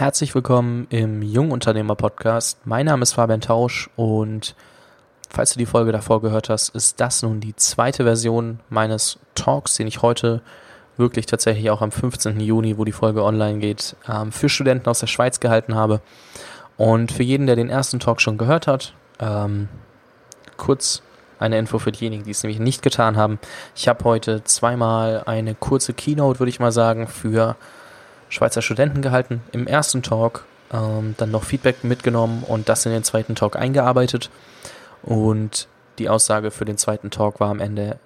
Herzlich willkommen im Jungunternehmer Podcast. Mein Name ist Fabian Tausch und falls du die Folge davor gehört hast, ist das nun die zweite Version meines Talks, den ich heute wirklich tatsächlich auch am 15. Juni, wo die Folge online geht, ähm, für Studenten aus der Schweiz gehalten habe. Und für jeden, der den ersten Talk schon gehört hat, ähm, kurz eine Info für diejenigen, die es nämlich nicht getan haben. Ich habe heute zweimal eine kurze Keynote, würde ich mal sagen, für Schweizer Studenten gehalten. Im ersten Talk ähm, dann noch Feedback mitgenommen und das in den zweiten Talk eingearbeitet. Und die Aussage für den zweiten Talk war am Ende,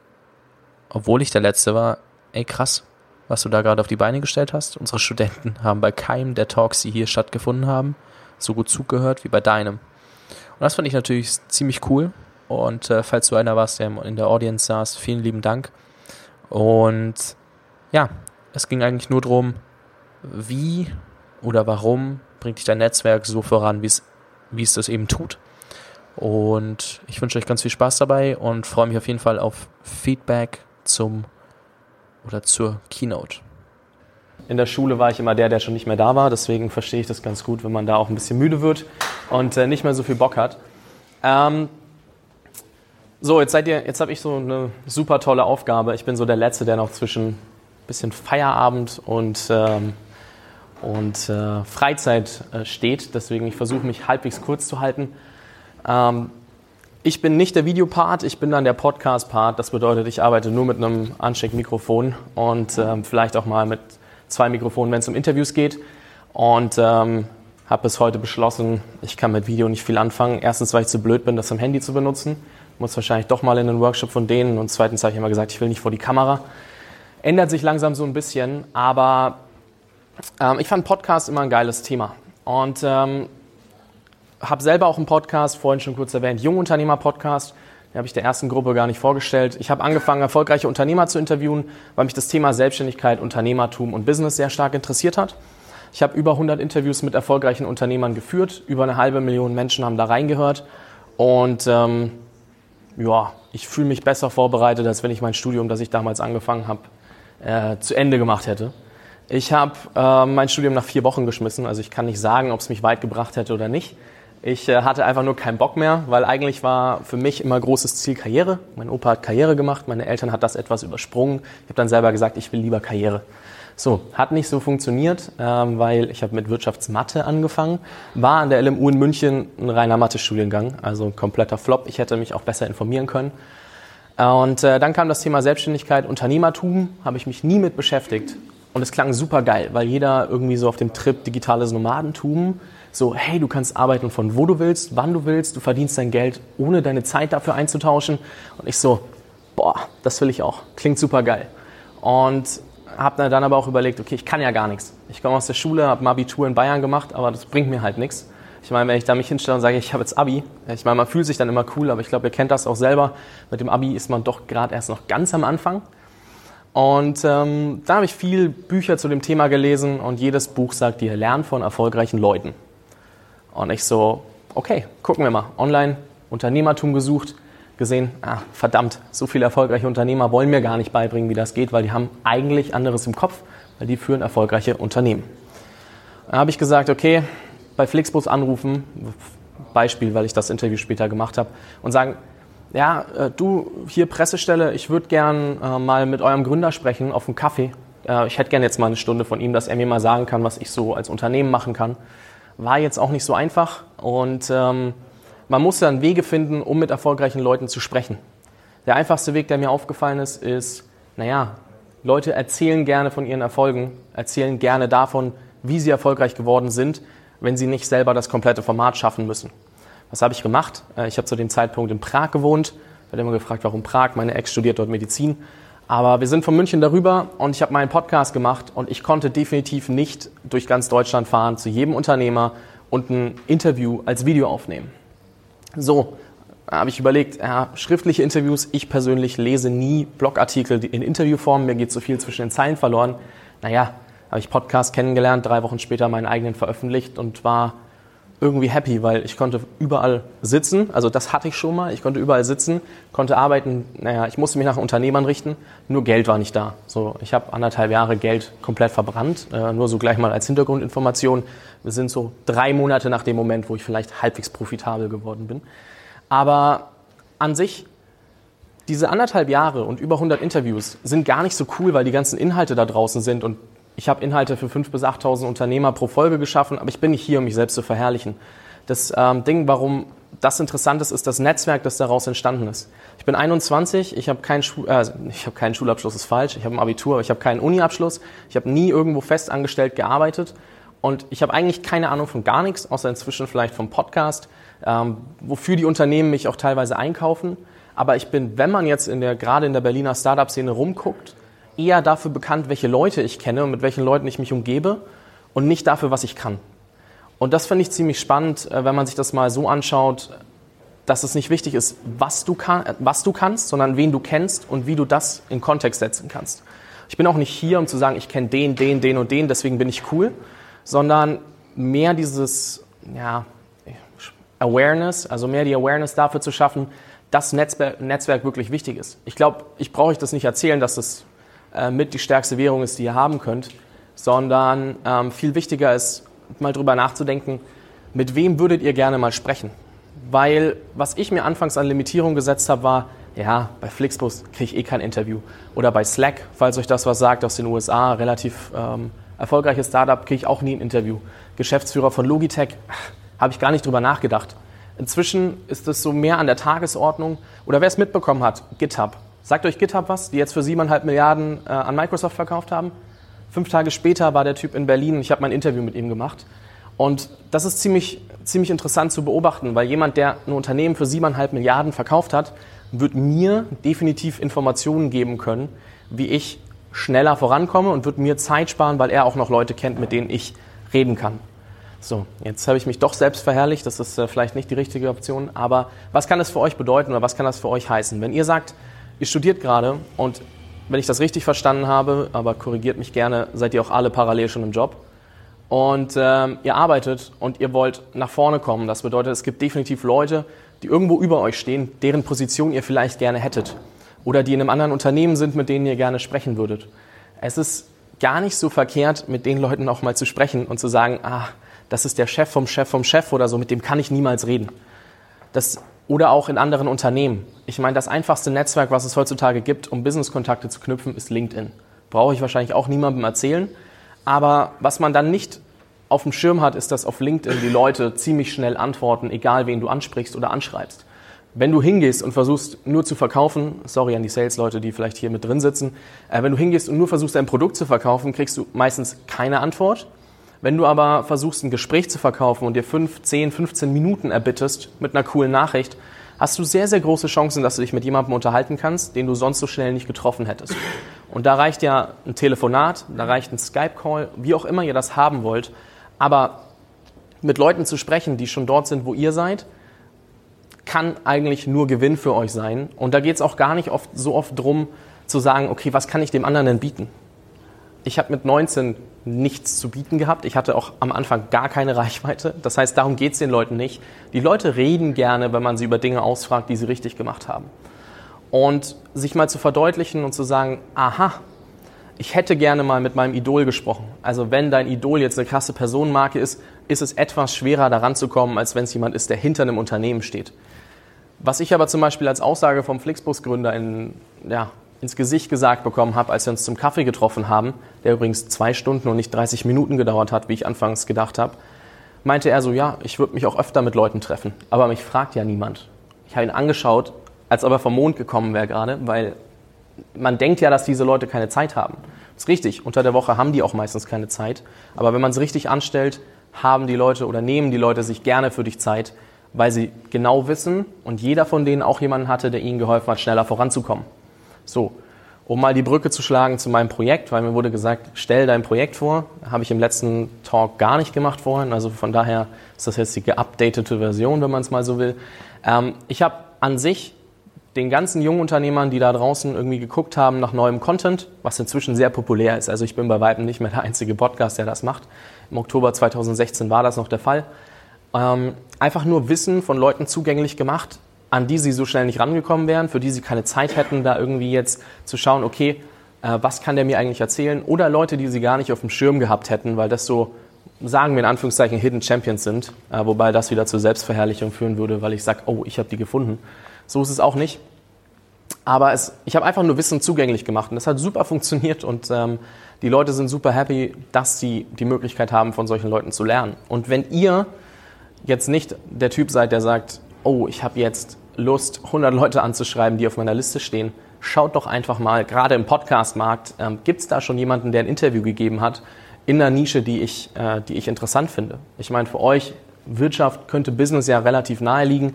obwohl ich der Letzte war, ey krass, was du da gerade auf die Beine gestellt hast. Unsere Studenten haben bei keinem der Talks, die hier stattgefunden haben, so gut zugehört wie bei deinem. Und das fand ich natürlich ziemlich cool. Und äh, falls du einer warst, der in der Audience saß, vielen lieben Dank. Und ja, es ging eigentlich nur darum, wie oder warum bringt dich dein Netzwerk so voran, wie es, das eben tut. Und ich wünsche euch ganz viel Spaß dabei und freue mich auf jeden Fall auf Feedback zum oder zur Keynote. In der Schule war ich immer der, der schon nicht mehr da war. Deswegen verstehe ich das ganz gut, wenn man da auch ein bisschen müde wird und äh, nicht mehr so viel Bock hat. Ähm, so, jetzt seid ihr, jetzt habe ich so eine super tolle Aufgabe. Ich bin so der Letzte, der noch zwischen bisschen Feierabend und ähm, und äh, Freizeit äh, steht. Deswegen ich versuche mich halbwegs kurz zu halten. Ähm, ich bin nicht der Videopart, ich bin dann der Podcast-Part. Das bedeutet, ich arbeite nur mit einem Ansteckmikrofon und ähm, vielleicht auch mal mit zwei Mikrofonen, wenn es um Interviews geht. Und ähm, habe bis heute beschlossen, ich kann mit Video nicht viel anfangen. Erstens, weil ich zu blöd bin, das am Handy zu benutzen. Muss wahrscheinlich doch mal in einen Workshop von denen. Und zweitens habe ich immer gesagt, ich will nicht vor die Kamera. Ändert sich langsam so ein bisschen, aber ähm, ich fand Podcast immer ein geiles Thema und ähm, habe selber auch einen Podcast, vorhin schon kurz erwähnt, Jungunternehmer-Podcast. Den habe ich der ersten Gruppe gar nicht vorgestellt. Ich habe angefangen, erfolgreiche Unternehmer zu interviewen, weil mich das Thema Selbstständigkeit, Unternehmertum und Business sehr stark interessiert hat. Ich habe über 100 Interviews mit erfolgreichen Unternehmern geführt. Über eine halbe Million Menschen haben da reingehört. Und ähm, ja, ich fühle mich besser vorbereitet, als wenn ich mein Studium, das ich damals angefangen habe, äh, zu Ende gemacht hätte. Ich habe äh, mein Studium nach vier Wochen geschmissen, also ich kann nicht sagen, ob es mich weit gebracht hätte oder nicht. Ich äh, hatte einfach nur keinen Bock mehr, weil eigentlich war für mich immer großes Ziel Karriere. Mein Opa hat Karriere gemacht, meine Eltern hat das etwas übersprungen. Ich habe dann selber gesagt, ich will lieber Karriere. So, hat nicht so funktioniert, ähm, weil ich habe mit Wirtschaftsmathe angefangen, war an der LMU in München ein reiner Mathe-Studiengang, also ein kompletter Flop. Ich hätte mich auch besser informieren können. Und äh, dann kam das Thema Selbstständigkeit, Unternehmertum, habe ich mich nie mit beschäftigt. Und es klang super geil, weil jeder irgendwie so auf dem Trip digitales Nomadentum, so, hey, du kannst arbeiten von wo du willst, wann du willst, du verdienst dein Geld, ohne deine Zeit dafür einzutauschen. Und ich so, boah, das will ich auch. Klingt super geil. Und habe dann aber auch überlegt, okay, ich kann ja gar nichts. Ich komme aus der Schule, habe ein Abitur in Bayern gemacht, aber das bringt mir halt nichts. Ich meine, wenn ich da mich hinstelle und sage, ich habe jetzt Abi, ich meine, man fühlt sich dann immer cool, aber ich glaube, ihr kennt das auch selber. Mit dem Abi ist man doch gerade erst noch ganz am Anfang. Und ähm, da habe ich viel Bücher zu dem Thema gelesen und jedes Buch sagt dir, lern von erfolgreichen Leuten. Und ich so, okay, gucken wir mal. Online Unternehmertum gesucht, gesehen, ah, verdammt, so viele erfolgreiche Unternehmer wollen mir gar nicht beibringen, wie das geht, weil die haben eigentlich anderes im Kopf, weil die führen erfolgreiche Unternehmen. Da habe ich gesagt, okay, bei Flixbus anrufen, Beispiel, weil ich das Interview später gemacht habe, und sagen, ja, äh, du hier Pressestelle, ich würde gern äh, mal mit eurem Gründer sprechen auf einen Kaffee. Äh, ich hätte gern jetzt mal eine Stunde von ihm, dass er mir mal sagen kann, was ich so als Unternehmen machen kann. War jetzt auch nicht so einfach und ähm, man muss dann Wege finden, um mit erfolgreichen Leuten zu sprechen. Der einfachste Weg, der mir aufgefallen ist, ist, naja, Leute erzählen gerne von ihren Erfolgen, erzählen gerne davon, wie sie erfolgreich geworden sind, wenn sie nicht selber das komplette Format schaffen müssen. Was habe ich gemacht? Äh, ich habe zu dem Zeitpunkt in Prag gewohnt. Ich werde immer gefragt, warum Prag? Meine Ex studiert dort Medizin. Aber wir sind von München darüber und ich habe meinen Podcast gemacht und ich konnte definitiv nicht durch ganz Deutschland fahren zu jedem Unternehmer und ein Interview als Video aufnehmen. So, habe ich überlegt, ja, schriftliche Interviews, ich persönlich lese nie Blogartikel in Interviewform, mir geht so viel zwischen den Zeilen verloren. Naja, habe ich Podcast kennengelernt, drei Wochen später meinen eigenen veröffentlicht und war irgendwie happy, weil ich konnte überall sitzen. Also das hatte ich schon mal. Ich konnte überall sitzen, konnte arbeiten. Naja, ich musste mich nach Unternehmern richten. Nur Geld war nicht da. So, ich habe anderthalb Jahre Geld komplett verbrannt. Äh, nur so gleich mal als Hintergrundinformation. Wir sind so drei Monate nach dem Moment, wo ich vielleicht halbwegs profitabel geworden bin. Aber an sich diese anderthalb Jahre und über 100 Interviews sind gar nicht so cool, weil die ganzen Inhalte da draußen sind und ich habe Inhalte für 5.000 bis 8.000 Unternehmer pro Folge geschaffen, aber ich bin nicht hier, um mich selbst zu verherrlichen. Das ähm, Ding, warum das interessant ist, ist das Netzwerk, das daraus entstanden ist. Ich bin 21, ich habe keinen, Schul äh, hab keinen Schulabschluss, ist falsch, ich habe ein Abitur, ich habe keinen Uniabschluss, ich habe nie irgendwo festangestellt gearbeitet und ich habe eigentlich keine Ahnung von gar nichts, außer inzwischen vielleicht vom Podcast, ähm, wofür die Unternehmen mich auch teilweise einkaufen. Aber ich bin, wenn man jetzt in der, gerade in der Berliner Startup-Szene rumguckt, eher dafür bekannt, welche Leute ich kenne und mit welchen Leuten ich mich umgebe und nicht dafür, was ich kann. Und das finde ich ziemlich spannend, äh, wenn man sich das mal so anschaut, dass es nicht wichtig ist, was du, kann, was du kannst, sondern wen du kennst und wie du das in Kontext setzen kannst. Ich bin auch nicht hier, um zu sagen, ich kenne den, den, den und den, deswegen bin ich cool, sondern mehr dieses ja, Awareness, also mehr die Awareness dafür zu schaffen, dass Netzwerk, Netzwerk wirklich wichtig ist. Ich glaube, ich brauche euch das nicht erzählen, dass das äh, mit die stärkste Währung ist, die ihr haben könnt, sondern ähm, viel wichtiger ist, mal drüber nachzudenken, mit wem würdet ihr gerne mal sprechen? Weil was ich mir anfangs an Limitierung gesetzt habe, war, ja, bei Flixbus kriege ich eh kein Interview. Oder bei Slack, falls euch das was sagt, aus den USA, relativ ähm, erfolgreiches Startup, kriege ich auch nie ein Interview. Geschäftsführer von Logitech, habe ich gar nicht drüber nachgedacht. Inzwischen ist es so mehr an der Tagesordnung. Oder wer es mitbekommen hat, GitHub. Sagt euch GitHub was, die jetzt für siebeneinhalb Milliarden äh, an Microsoft verkauft haben? Fünf Tage später war der Typ in Berlin und ich habe mein Interview mit ihm gemacht. Und das ist ziemlich, ziemlich interessant zu beobachten, weil jemand, der ein Unternehmen für siebeneinhalb Milliarden verkauft hat, wird mir definitiv Informationen geben können, wie ich schneller vorankomme und wird mir Zeit sparen, weil er auch noch Leute kennt, mit denen ich reden kann. So, jetzt habe ich mich doch selbst verherrlicht, das ist äh, vielleicht nicht die richtige Option, aber was kann das für euch bedeuten oder was kann das für euch heißen? Wenn ihr sagt, Ihr studiert gerade und wenn ich das richtig verstanden habe, aber korrigiert mich gerne, seid ihr auch alle parallel schon im Job. Und ähm, ihr arbeitet und ihr wollt nach vorne kommen. Das bedeutet, es gibt definitiv Leute, die irgendwo über euch stehen, deren Position ihr vielleicht gerne hättet. Oder die in einem anderen Unternehmen sind, mit denen ihr gerne sprechen würdet. Es ist gar nicht so verkehrt, mit den Leuten auch mal zu sprechen und zu sagen, ah, das ist der Chef vom Chef vom Chef oder so, mit dem kann ich niemals reden. Das oder auch in anderen Unternehmen. Ich meine, das einfachste Netzwerk, was es heutzutage gibt, um Businesskontakte zu knüpfen, ist LinkedIn. Brauche ich wahrscheinlich auch niemandem erzählen. Aber was man dann nicht auf dem Schirm hat, ist, dass auf LinkedIn die Leute ziemlich schnell antworten, egal wen du ansprichst oder anschreibst. Wenn du hingehst und versuchst nur zu verkaufen, sorry an die Sales-Leute, die vielleicht hier mit drin sitzen, äh, wenn du hingehst und nur versuchst, ein Produkt zu verkaufen, kriegst du meistens keine Antwort. Wenn du aber versuchst, ein Gespräch zu verkaufen und dir 5, 10, 15 Minuten erbittest mit einer coolen Nachricht, hast du sehr, sehr große Chancen, dass du dich mit jemandem unterhalten kannst, den du sonst so schnell nicht getroffen hättest. Und da reicht ja ein Telefonat, da reicht ein Skype-Call, wie auch immer ihr das haben wollt. Aber mit Leuten zu sprechen, die schon dort sind, wo ihr seid, kann eigentlich nur Gewinn für euch sein. Und da geht es auch gar nicht oft, so oft drum zu sagen, okay, was kann ich dem anderen denn bieten? Ich habe mit 19 nichts zu bieten gehabt. Ich hatte auch am Anfang gar keine Reichweite. Das heißt, darum geht es den Leuten nicht. Die Leute reden gerne, wenn man sie über Dinge ausfragt, die sie richtig gemacht haben. Und sich mal zu verdeutlichen und zu sagen, aha, ich hätte gerne mal mit meinem Idol gesprochen. Also wenn dein Idol jetzt eine krasse Personenmarke ist, ist es etwas schwerer daran zu kommen, als wenn es jemand ist, der hinter einem Unternehmen steht. Was ich aber zum Beispiel als Aussage vom Flixbus-Gründer in, ja, ins Gesicht gesagt bekommen habe, als wir uns zum Kaffee getroffen haben, der übrigens zwei Stunden und nicht 30 Minuten gedauert hat, wie ich anfangs gedacht habe, meinte er so, ja, ich würde mich auch öfter mit Leuten treffen, aber mich fragt ja niemand. Ich habe ihn angeschaut, als ob er vom Mond gekommen wäre gerade, weil man denkt ja, dass diese Leute keine Zeit haben. Das ist richtig, unter der Woche haben die auch meistens keine Zeit, aber wenn man es richtig anstellt, haben die Leute oder nehmen die Leute sich gerne für dich Zeit, weil sie genau wissen und jeder von denen auch jemanden hatte, der ihnen geholfen hat, schneller voranzukommen. So, um mal die Brücke zu schlagen zu meinem Projekt, weil mir wurde gesagt, stell dein Projekt vor. Habe ich im letzten Talk gar nicht gemacht vorhin. Also von daher ist das jetzt die geupdatete Version, wenn man es mal so will. Ähm, ich habe an sich den ganzen jungen Unternehmern, die da draußen irgendwie geguckt haben nach neuem Content, was inzwischen sehr populär ist. Also ich bin bei weitem nicht mehr der einzige Podcast, der das macht. Im Oktober 2016 war das noch der Fall. ähm, einfach nur Wissen von Leuten zugänglich gemacht, an die sie so schnell nicht rangekommen wären, für die sie keine Zeit hätten, da irgendwie jetzt zu schauen, okay, äh, was kann der mir eigentlich erzählen? Oder Leute, die sie gar nicht auf dem Schirm gehabt hätten, weil das so, sagen wir in Anführungszeichen, Hidden Champions sind, äh, wobei das wieder zur Selbstverherrlichung führen würde, weil ich sage, oh, ich habe die gefunden. So ist es auch nicht. Aber es, ich habe einfach nur Wissen zugänglich gemacht und das hat super funktioniert und ähm, die Leute sind super happy, dass sie die Möglichkeit haben, von solchen Leuten zu lernen. Und wenn ihr jetzt nicht der Typ seid, der sagt, oh, ich habe jetzt Lust, 100 Leute anzuschreiben, die auf meiner Liste stehen, schaut doch einfach mal, gerade im Podcast-Markt, ähm, gibt es da schon jemanden, der ein Interview gegeben hat in einer Nische, die ich, äh, die ich interessant finde? Ich meine, für euch, Wirtschaft könnte Business ja relativ nahe liegen.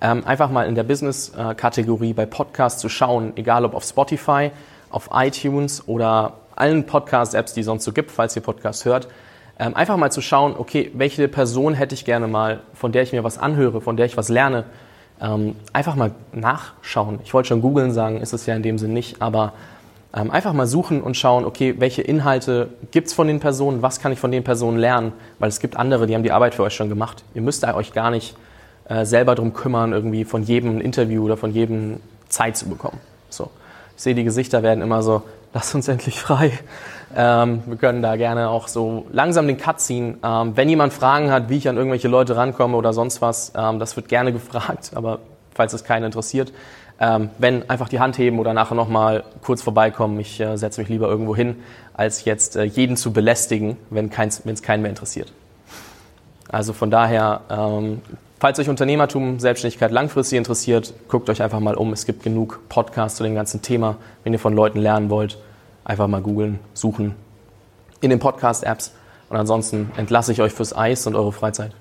Ähm, einfach mal in der Business-Kategorie bei Podcasts zu schauen, egal ob auf Spotify, auf iTunes oder allen Podcast-Apps, die es sonst so gibt, falls ihr Podcasts hört, ähm, einfach mal zu schauen, okay, welche Person hätte ich gerne mal, von der ich mir was anhöre, von der ich was lerne, ähm, einfach mal nachschauen. Ich wollte schon googeln sagen, ist es ja in dem Sinn nicht, aber ähm, einfach mal suchen und schauen, okay, welche Inhalte gibt es von den Personen, was kann ich von den Personen lernen, weil es gibt andere, die haben die Arbeit für euch schon gemacht. Ihr müsst euch gar nicht äh, selber darum kümmern, irgendwie von jedem Interview oder von jedem Zeit zu bekommen. So. Ich sehe, die Gesichter werden immer so, lass uns endlich frei. Ähm, wir können da gerne auch so langsam den Cut ziehen. Ähm, wenn jemand Fragen hat, wie ich an irgendwelche Leute rankomme oder sonst was, ähm, das wird gerne gefragt, aber falls es keinen interessiert, ähm, wenn einfach die Hand heben oder nachher nochmal kurz vorbeikommen. Ich äh, setze mich lieber irgendwo hin, als jetzt äh, jeden zu belästigen, wenn es keinen mehr interessiert. Also von daher, ähm, falls euch Unternehmertum, Selbstständigkeit langfristig interessiert, guckt euch einfach mal um. Es gibt genug Podcasts zu dem ganzen Thema, wenn ihr von Leuten lernen wollt einfach mal googeln, suchen in den Podcast-Apps. Und ansonsten entlasse ich euch fürs Eis und eure Freizeit.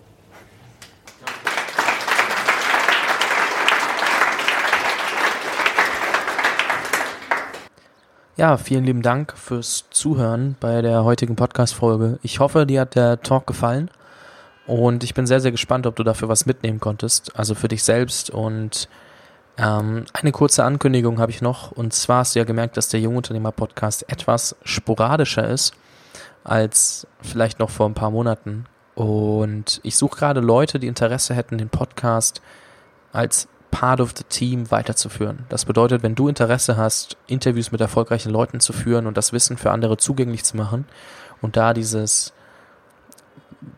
Ja, vielen lieben Dank fürs Zuhören bei der heutigen Podcast-Folge. Ich hoffe, dir hat der Talk gefallen und ich bin sehr, sehr gespannt, ob du dafür was mitnehmen konntest. Also für dich selbst und ähm, eine kurze Ankündigung habe ich noch. Und zwar hast du ja gemerkt, dass der Jungunternehmer-Podcast etwas sporadischer ist als vielleicht noch vor ein paar Monaten. Und ich suche gerade Leute, die Interesse hätten, den Podcast als Part of the Team weiterzuführen. Das bedeutet, wenn du Interesse hast, Interviews mit erfolgreichen Leuten zu führen und das Wissen für andere zugänglich zu machen und da dieses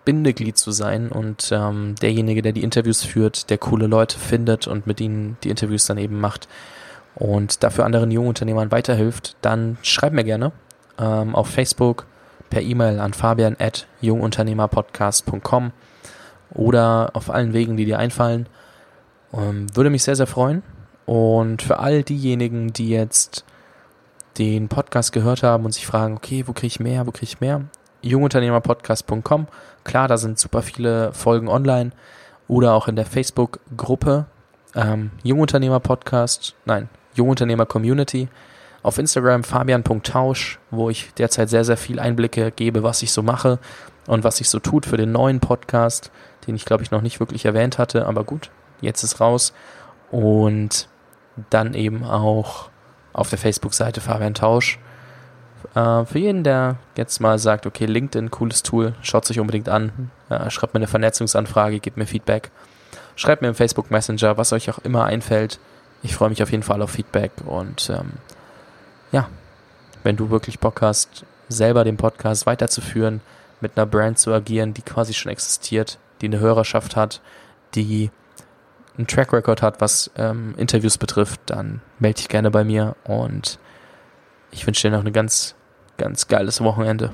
Bindeglied zu sein und ähm, derjenige, der die Interviews führt, der coole Leute findet und mit ihnen die Interviews dann eben macht und dafür anderen jungen Unternehmern weiterhilft, dann schreib mir gerne ähm, auf Facebook per E-Mail an fabian at jungunternehmerpodcast.com oder auf allen Wegen, die dir einfallen. Ähm, würde mich sehr, sehr freuen. Und für all diejenigen, die jetzt den Podcast gehört haben und sich fragen, okay, wo kriege ich mehr, wo kriege ich mehr? jungunternehmerpodcast.com. Klar, da sind super viele Folgen online oder auch in der Facebook-Gruppe ähm, Jungunternehmer Podcast, nein, Jungunternehmer Community. Auf Instagram fabian.tausch, wo ich derzeit sehr, sehr viel Einblicke gebe, was ich so mache und was sich so tut für den neuen Podcast, den ich glaube ich noch nicht wirklich erwähnt hatte, aber gut, jetzt ist raus. Und dann eben auch auf der Facebook-Seite Fabian Tausch äh, für jeden, der jetzt mal sagt, okay, LinkedIn, cooles Tool, schaut sich unbedingt an, äh, schreibt mir eine Vernetzungsanfrage, gebt mir Feedback, schreibt mir im Facebook Messenger, was euch auch immer einfällt. Ich freue mich auf jeden Fall auf Feedback und ähm, ja, wenn du wirklich Bock hast, selber den Podcast weiterzuführen, mit einer Brand zu agieren, die quasi schon existiert, die eine Hörerschaft hat, die einen Track Record hat, was ähm, Interviews betrifft, dann melde dich gerne bei mir und ich wünsche dir noch ein ganz, ganz geiles Wochenende.